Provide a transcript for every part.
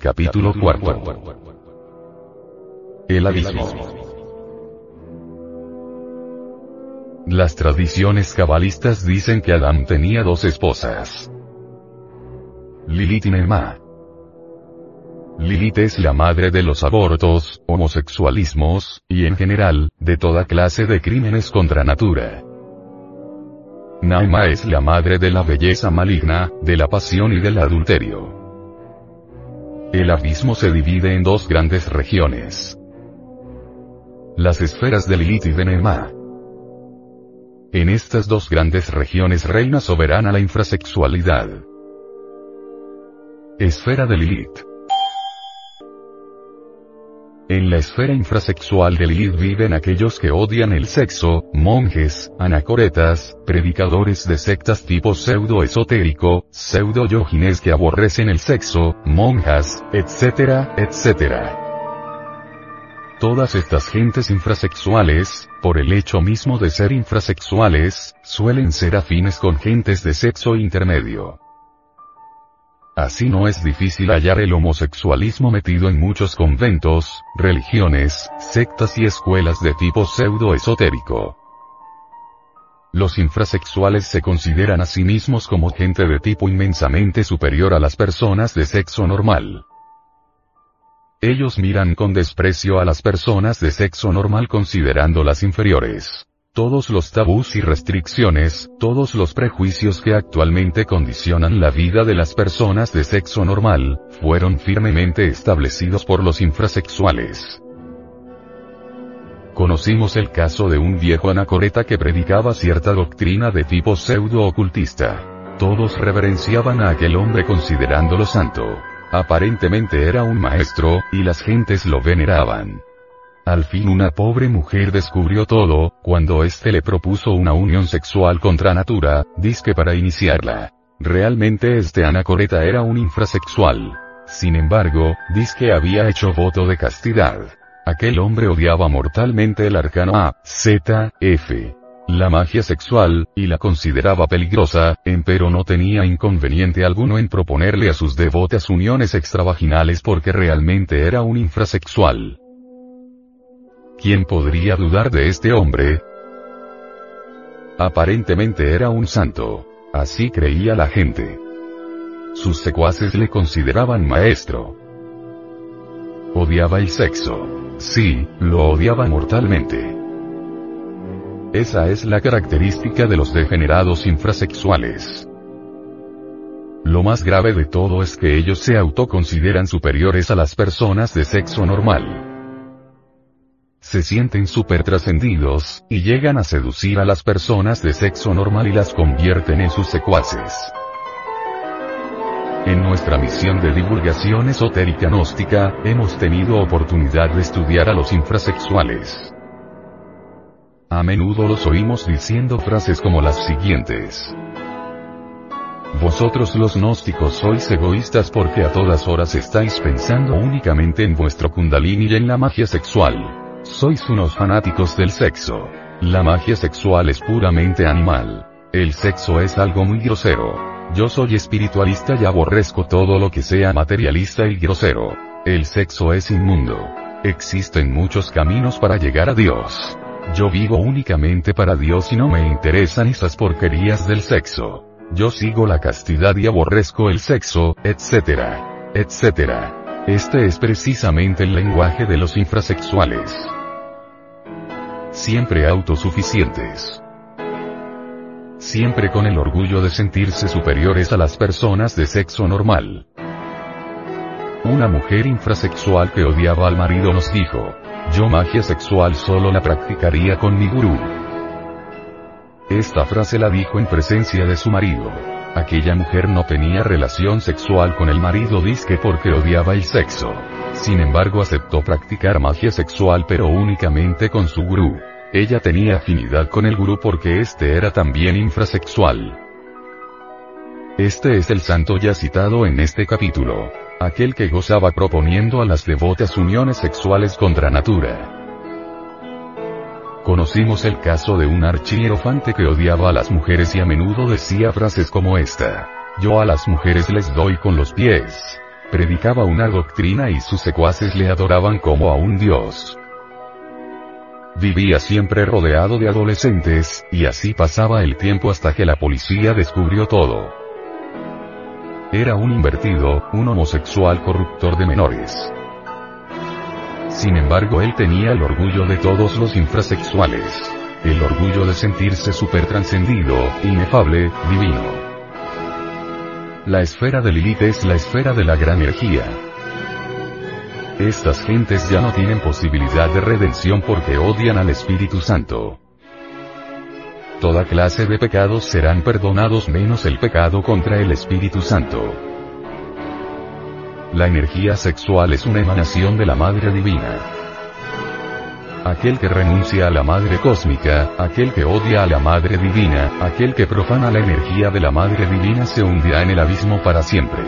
Capítulo 4 El abismo Las tradiciones cabalistas dicen que Adán tenía dos esposas. Lilith y Nema. Lilith es la madre de los abortos, homosexualismos, y en general, de toda clase de crímenes contra natura. Naima es la madre de la belleza maligna, de la pasión y del adulterio. El abismo se divide en dos grandes regiones. Las esferas de Lilith y de Nema. En estas dos grandes regiones reina soberana la infrasexualidad. Esfera de Lilith. En la esfera infrasexual de Lilith viven aquellos que odian el sexo, monjes, anacoretas, predicadores de sectas tipo pseudo-esotérico, pseudo-yogines que aborrecen el sexo, monjas, etcétera, etcétera. Todas estas gentes infrasexuales, por el hecho mismo de ser infrasexuales, suelen ser afines con gentes de sexo intermedio. Así no es difícil hallar el homosexualismo metido en muchos conventos, religiones, sectas y escuelas de tipo pseudo-esotérico. Los infrasexuales se consideran a sí mismos como gente de tipo inmensamente superior a las personas de sexo normal. Ellos miran con desprecio a las personas de sexo normal considerándolas inferiores. Todos los tabús y restricciones, todos los prejuicios que actualmente condicionan la vida de las personas de sexo normal, fueron firmemente establecidos por los infrasexuales. Conocimos el caso de un viejo anacoreta que predicaba cierta doctrina de tipo pseudo-ocultista. Todos reverenciaban a aquel hombre considerándolo santo. Aparentemente era un maestro, y las gentes lo veneraban. Al fin una pobre mujer descubrió todo, cuando éste le propuso una unión sexual contra natura, disque para iniciarla. Realmente este anacoreta era un infrasexual. Sin embargo, disque había hecho voto de castidad. Aquel hombre odiaba mortalmente el arcano A, Z, F. La magia sexual, y la consideraba peligrosa, empero no tenía inconveniente alguno en proponerle a sus devotas uniones extravaginales porque realmente era un infrasexual. ¿Quién podría dudar de este hombre? Aparentemente era un santo. Así creía la gente. Sus secuaces le consideraban maestro. Odiaba el sexo. Sí, lo odiaba mortalmente. Esa es la característica de los degenerados infrasexuales. Lo más grave de todo es que ellos se autoconsideran superiores a las personas de sexo normal se sienten super trascendidos, y llegan a seducir a las personas de sexo normal y las convierten en sus secuaces. En nuestra misión de divulgación esotérica gnóstica, hemos tenido oportunidad de estudiar a los infrasexuales. A menudo los oímos diciendo frases como las siguientes. Vosotros los gnósticos sois egoístas porque a todas horas estáis pensando únicamente en vuestro kundalini y en la magia sexual. Sois unos fanáticos del sexo. La magia sexual es puramente animal. El sexo es algo muy grosero. Yo soy espiritualista y aborrezco todo lo que sea materialista y grosero. El sexo es inmundo. Existen muchos caminos para llegar a Dios. Yo vivo únicamente para Dios y no me interesan esas porquerías del sexo. Yo sigo la castidad y aborrezco el sexo, etcétera, etcétera. Este es precisamente el lenguaje de los infrasexuales siempre autosuficientes. siempre con el orgullo de sentirse superiores a las personas de sexo normal. Una mujer infrasexual que odiaba al marido nos dijo, yo magia sexual solo la practicaría con mi gurú. Esta frase la dijo en presencia de su marido. Aquella mujer no tenía relación sexual con el marido disque porque odiaba el sexo. Sin embargo aceptó practicar magia sexual pero únicamente con su gurú. Ella tenía afinidad con el gurú porque este era también infrasexual. Este es el santo ya citado en este capítulo aquel que gozaba proponiendo a las devotas uniones sexuales contra natura. Conocimos el caso de un archierofante que odiaba a las mujeres y a menudo decía frases como esta. Yo a las mujeres les doy con los pies. Predicaba una doctrina y sus secuaces le adoraban como a un dios. Vivía siempre rodeado de adolescentes, y así pasaba el tiempo hasta que la policía descubrió todo. Era un invertido, un homosexual corruptor de menores. Sin embargo, él tenía el orgullo de todos los infrasexuales. El orgullo de sentirse supertrascendido, inefable, divino. La esfera de Lilith es la esfera de la gran energía. Estas gentes ya no tienen posibilidad de redención porque odian al Espíritu Santo toda clase de pecados serán perdonados menos el pecado contra el Espíritu Santo. La energía sexual es una emanación de la Madre Divina. Aquel que renuncia a la Madre Cósmica, aquel que odia a la Madre Divina, aquel que profana la energía de la Madre Divina se hundirá en el abismo para siempre.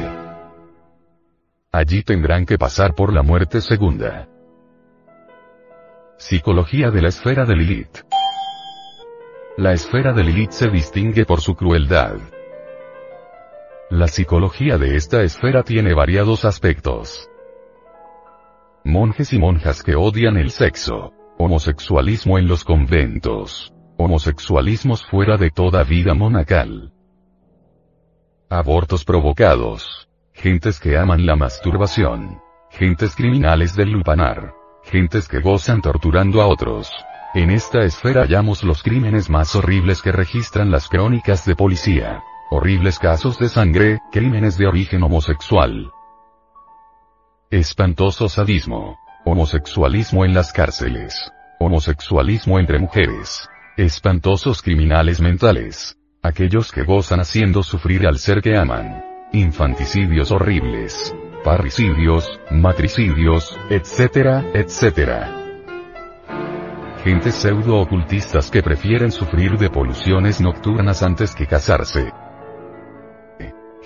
Allí tendrán que pasar por la muerte segunda. Psicología de la esfera de Lilith. La esfera de Lilith se distingue por su crueldad. La psicología de esta esfera tiene variados aspectos. Monjes y monjas que odian el sexo. Homosexualismo en los conventos. Homosexualismos fuera de toda vida monacal. Abortos provocados. Gentes que aman la masturbación. Gentes criminales del lupanar. Gentes que gozan torturando a otros. En esta esfera hallamos los crímenes más horribles que registran las crónicas de policía. Horribles casos de sangre, crímenes de origen homosexual. Espantoso sadismo. Homosexualismo en las cárceles. Homosexualismo entre mujeres. Espantosos criminales mentales. Aquellos que gozan haciendo sufrir al ser que aman. Infanticidios horribles. Parricidios, matricidios, etcétera, etcétera gentes pseudo-ocultistas que prefieren sufrir de poluciones nocturnas antes que casarse.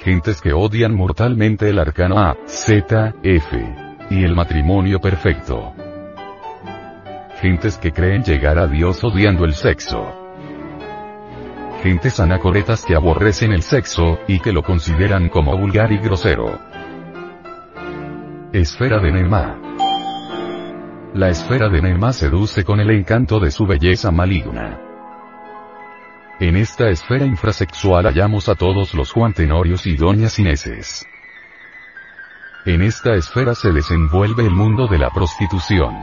Gentes que odian mortalmente el arcano A, Z, F. Y el matrimonio perfecto. Gentes que creen llegar a Dios odiando el sexo. Gentes anacoretas que aborrecen el sexo, y que lo consideran como vulgar y grosero. Esfera de Nema. La esfera de Nema seduce con el encanto de su belleza maligna. En esta esfera infrasexual hallamos a todos los Juan Tenorios y Doñas Ineses. En esta esfera se desenvuelve el mundo de la prostitución.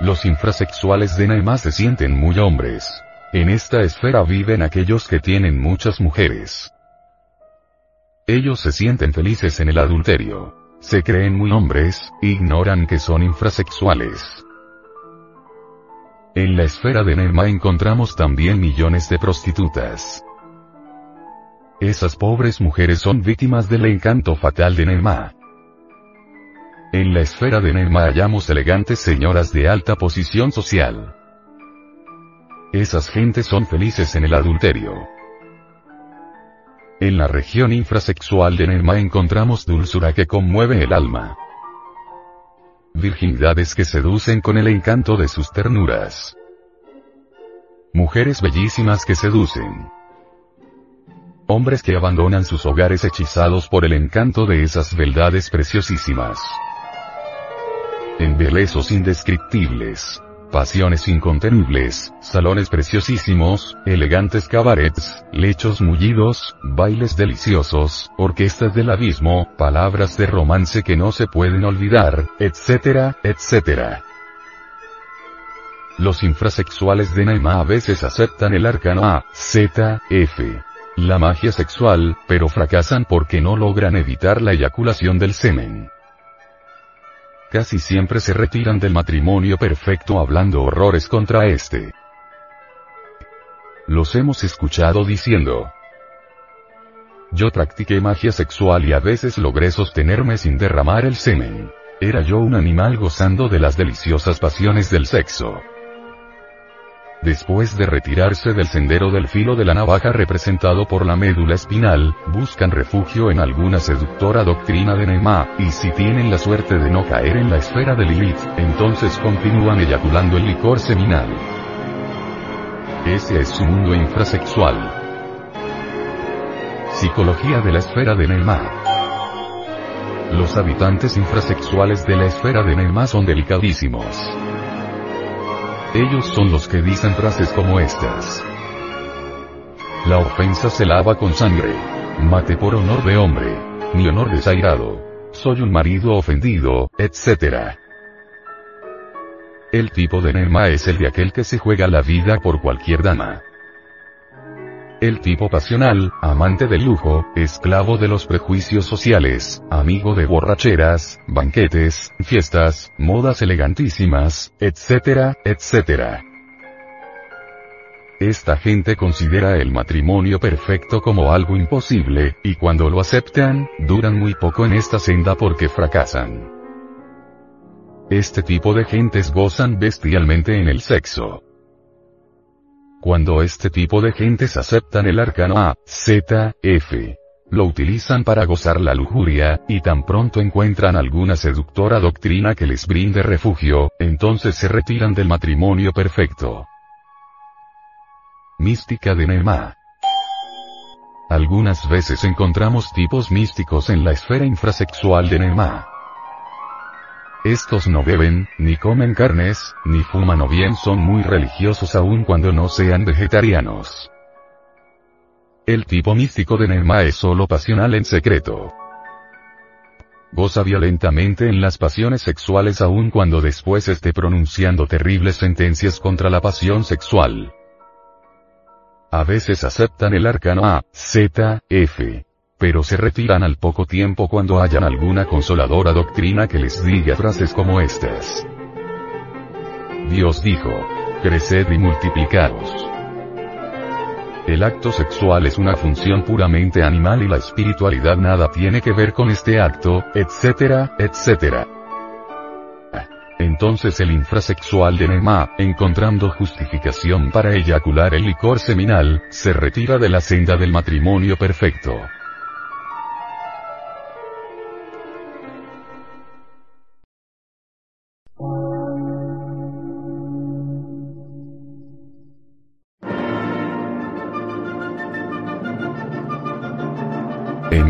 Los infrasexuales de Nema se sienten muy hombres. En esta esfera viven aquellos que tienen muchas mujeres. Ellos se sienten felices en el adulterio. Se creen muy hombres, ignoran que son infrasexuales. En la esfera de Nema encontramos también millones de prostitutas. Esas pobres mujeres son víctimas del encanto fatal de Nema. En la esfera de Nema hallamos elegantes señoras de alta posición social. Esas gentes son felices en el adulterio. En la región infrasexual de Nema encontramos dulzura que conmueve el alma. Virginidades que seducen con el encanto de sus ternuras. Mujeres bellísimas que seducen. Hombres que abandonan sus hogares hechizados por el encanto de esas beldades preciosísimas. Embelesos indescriptibles pasiones incontenibles, salones preciosísimos, elegantes cabarets, lechos mullidos, bailes deliciosos, orquestas del abismo, palabras de romance que no se pueden olvidar, etcétera, etcétera. Los infrasexuales de Nema a veces aceptan el arcano A, Z, F. La magia sexual, pero fracasan porque no logran evitar la eyaculación del semen. Casi siempre se retiran del matrimonio perfecto hablando horrores contra este. Los hemos escuchado diciendo. Yo practiqué magia sexual y a veces logré sostenerme sin derramar el semen. Era yo un animal gozando de las deliciosas pasiones del sexo. Después de retirarse del sendero del filo de la navaja representado por la médula espinal, buscan refugio en alguna seductora doctrina de Nema, y si tienen la suerte de no caer en la esfera de Lilith, entonces continúan eyaculando el licor seminal. Ese es su mundo infrasexual. Psicología de la esfera de Nema. Los habitantes infrasexuales de la esfera de Nema son delicadísimos. Ellos son los que dicen frases como estas. La ofensa se lava con sangre. Mate por honor de hombre. Mi honor desairado. Soy un marido ofendido, etc. El tipo de Nema es el de aquel que se juega la vida por cualquier dama. El tipo pasional, amante del lujo, esclavo de los prejuicios sociales, amigo de borracheras, banquetes, fiestas, modas elegantísimas, etcétera, etcétera. Esta gente considera el matrimonio perfecto como algo imposible, y cuando lo aceptan, duran muy poco en esta senda porque fracasan. Este tipo de gentes gozan bestialmente en el sexo. Cuando este tipo de gentes aceptan el arcano A, Z, F, lo utilizan para gozar la lujuria, y tan pronto encuentran alguna seductora doctrina que les brinde refugio, entonces se retiran del matrimonio perfecto. Mística de Nema. Algunas veces encontramos tipos místicos en la esfera infrasexual de Nema. Estos no beben, ni comen carnes, ni fuman o bien son muy religiosos aun cuando no sean vegetarianos. El tipo místico de Nema es solo pasional en secreto. Goza violentamente en las pasiones sexuales aun cuando después esté pronunciando terribles sentencias contra la pasión sexual. A veces aceptan el arcano A, Z, F, pero se retiran al poco tiempo cuando hayan alguna consoladora doctrina que les diga frases como estas. Dios dijo, creced y multiplicaros. El acto sexual es una función puramente animal y la espiritualidad nada tiene que ver con este acto, etcétera, etcétera. Entonces el infrasexual de Nema, encontrando justificación para eyacular el licor seminal, se retira de la senda del matrimonio perfecto.